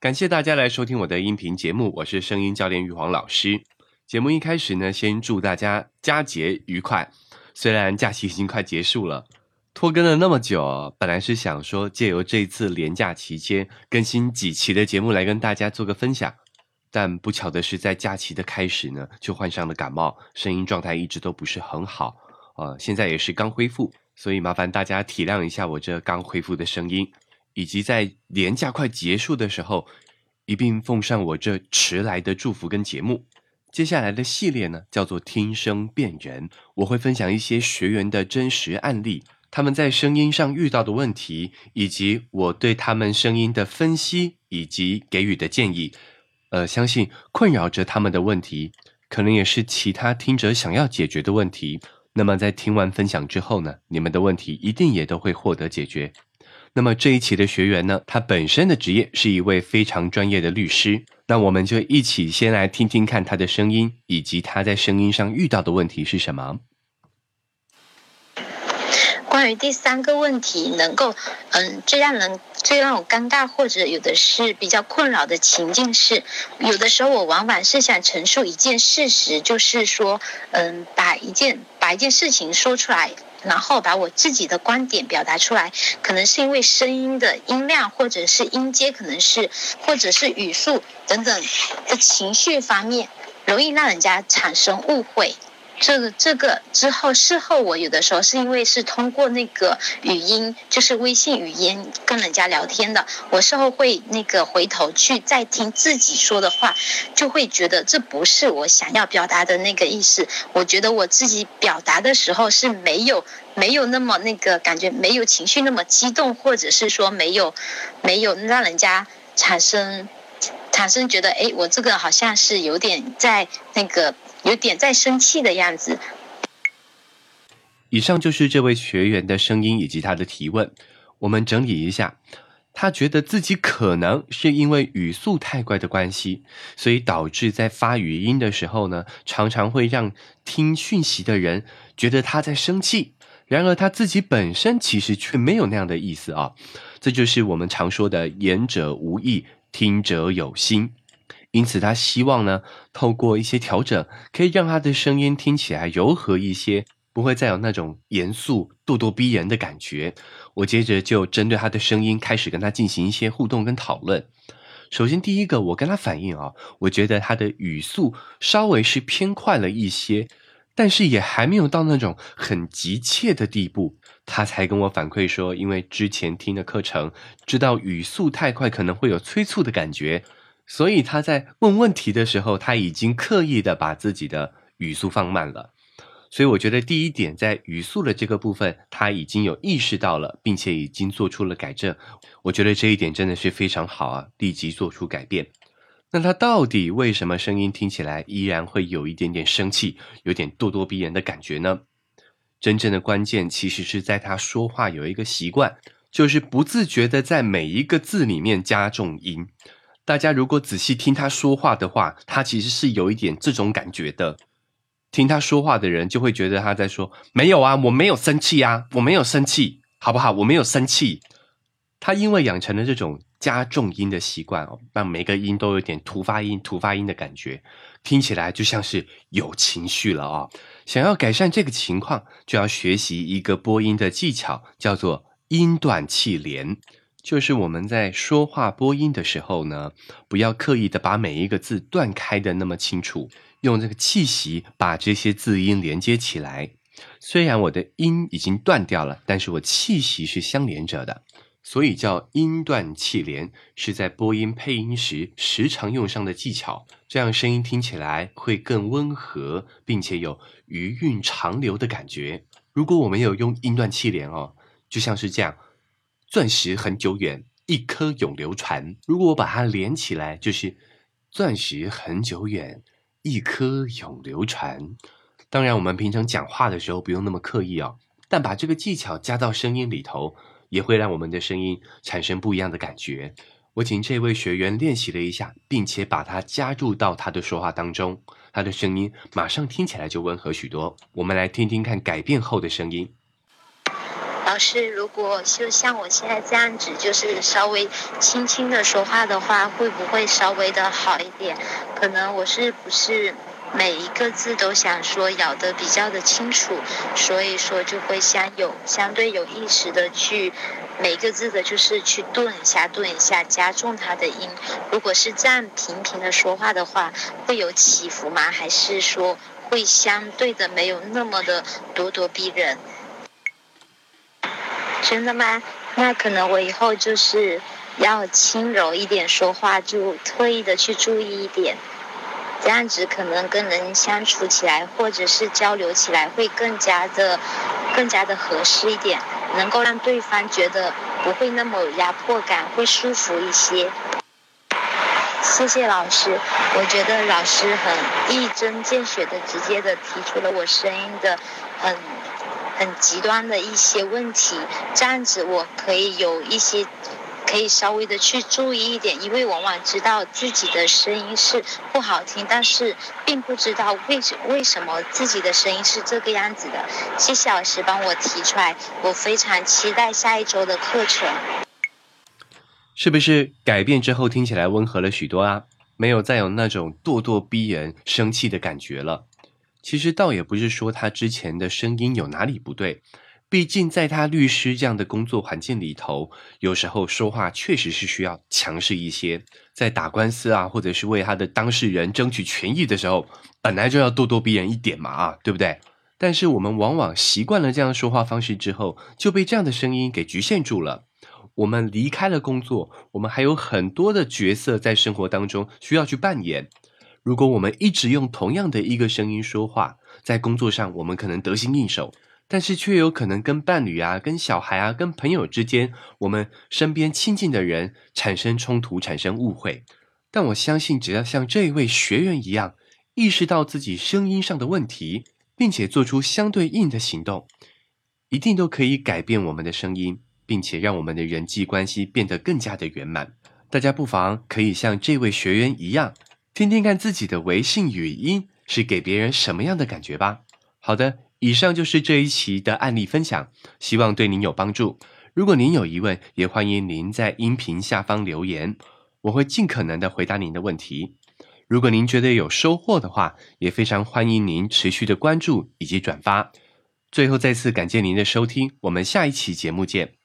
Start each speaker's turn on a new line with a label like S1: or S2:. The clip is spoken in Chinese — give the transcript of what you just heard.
S1: 感谢大家来收听我的音频节目，我是声音教练玉皇老师。节目一开始呢，先祝大家佳节愉快。虽然假期已经快结束了，拖更了那么久，本来是想说借由这次连假期间更新几期的节目来跟大家做个分享，但不巧的是在假期的开始呢，就患上了感冒，声音状态一直都不是很好。呃，现在也是刚恢复，所以麻烦大家体谅一下我这刚恢复的声音。以及在年假快结束的时候，一并奉上我这迟来的祝福跟节目。接下来的系列呢，叫做“听声辨人”，我会分享一些学员的真实案例，他们在声音上遇到的问题，以及我对他们声音的分析以及给予的建议。呃，相信困扰着他们的问题，可能也是其他听者想要解决的问题。那么在听完分享之后呢，你们的问题一定也都会获得解决。那么这一期的学员呢，他本身的职业是一位非常专业的律师。那我们就一起先来听听看他的声音，以及他在声音上遇到的问题是什么。
S2: 关于第三个问题，能够嗯最让人最让我尴尬或者有的是比较困扰的情境是，有的时候我往往是想陈述一件事实，就是说嗯把一件把一件事情说出来。然后把我自己的观点表达出来，可能是因为声音的音量，或者是音阶，可能是或者是语速等等的情绪方面，容易让人家产生误会。这个这个之后事后，我有的时候是因为是通过那个语音，就是微信语音跟人家聊天的，我事后会那个回头去再听自己说的话，就会觉得这不是我想要表达的那个意思。我觉得我自己表达的时候是没有没有那么那个感觉，没有情绪那么激动，或者是说没有没有让人家产生产生觉得，哎，我这个好像是有点在那个。有点在生气的样子。
S1: 以上就是这位学员的声音以及他的提问。我们整理一下，他觉得自己可能是因为语速太快的关系，所以导致在发语音的时候呢，常常会让听讯息的人觉得他在生气。然而他自己本身其实却没有那样的意思啊。这就是我们常说的“言者无意，听者有心”。因此，他希望呢，透过一些调整，可以让他的声音听起来柔和一些，不会再有那种严肃、咄咄逼人的感觉。我接着就针对他的声音开始跟他进行一些互动跟讨论。首先，第一个，我跟他反映啊，我觉得他的语速稍微是偏快了一些，但是也还没有到那种很急切的地步。他才跟我反馈说，因为之前听的课程，知道语速太快可能会有催促的感觉。所以他在问问题的时候，他已经刻意的把自己的语速放慢了。所以我觉得第一点，在语速的这个部分，他已经有意识到了，并且已经做出了改正。我觉得这一点真的是非常好啊，立即做出改变。那他到底为什么声音听起来依然会有一点点生气，有点咄咄逼人的感觉呢？真正的关键其实是在他说话有一个习惯，就是不自觉的在每一个字里面加重音。大家如果仔细听他说话的话，他其实是有一点这种感觉的。听他说话的人就会觉得他在说：“没有啊，我没有生气啊，我没有生气，好不好？我没有生气。”他因为养成了这种加重音的习惯哦，让每个音都有点突发音、突发音的感觉，听起来就像是有情绪了啊。想要改善这个情况，就要学习一个播音的技巧，叫做音断气连。就是我们在说话播音的时候呢，不要刻意的把每一个字断开的那么清楚，用这个气息把这些字音连接起来。虽然我的音已经断掉了，但是我气息是相连着的，所以叫音断气连，是在播音配音时时常用上的技巧，这样声音听起来会更温和，并且有余韵长流的感觉。如果我没有用音断气连哦，就像是这样。钻石很久远，一颗永流传。如果我把它连起来，就是钻石很久远，一颗永流传。当然，我们平常讲话的时候不用那么刻意哦，但把这个技巧加到声音里头，也会让我们的声音产生不一样的感觉。我请这位学员练习了一下，并且把它加入到他的说话当中，他的声音马上听起来就温和许多。我们来听听看改变后的声音。
S2: 老师，如果就像我现在这样子，就是稍微轻轻的说话的话，会不会稍微的好一点？可能我是不是每一个字都想说咬得比较的清楚，所以说就会相有相对有意识的去每个字的就是去顿一下顿一下，加重它的音。如果是这样平平的说话的话，会有起伏吗？还是说会相对的没有那么的咄咄逼人？真的吗？那可能我以后就是要轻柔一点说话，就特意的去注意一点，这样子可能跟人相处起来或者是交流起来会更加的、更加的合适一点，能够让对方觉得不会那么有压迫感，会舒服一些。谢谢老师，我觉得老师很一针见血的、直接的提出了我声音的很。很极端的一些问题，这样子我可以有一些，可以稍微的去注意一点，因为往往知道自己的声音是不好听，但是并不知道为什为什么自己的声音是这个样子的。谢谢老师帮我提出来，我非常期待下一周的课程。
S1: 是不是改变之后听起来温和了许多啊？没有再有那种咄咄逼人、生气的感觉了。其实倒也不是说他之前的声音有哪里不对，毕竟在他律师这样的工作环境里头，有时候说话确实是需要强势一些。在打官司啊，或者是为他的当事人争取权益的时候，本来就要咄咄逼人一点嘛，啊，对不对？但是我们往往习惯了这样说话方式之后，就被这样的声音给局限住了。我们离开了工作，我们还有很多的角色在生活当中需要去扮演。如果我们一直用同样的一个声音说话，在工作上我们可能得心应手，但是却有可能跟伴侣啊、跟小孩啊、跟朋友之间，我们身边亲近的人产生冲突、产生误会。但我相信，只要像这位学员一样，意识到自己声音上的问题，并且做出相对应的行动，一定都可以改变我们的声音，并且让我们的人际关系变得更加的圆满。大家不妨可以像这位学员一样。听听看自己的微信语音是给别人什么样的感觉吧。好的，以上就是这一期的案例分享，希望对您有帮助。如果您有疑问，也欢迎您在音频下方留言，我会尽可能的回答您的问题。如果您觉得有收获的话，也非常欢迎您持续的关注以及转发。最后再次感谢您的收听，我们下一期节目见。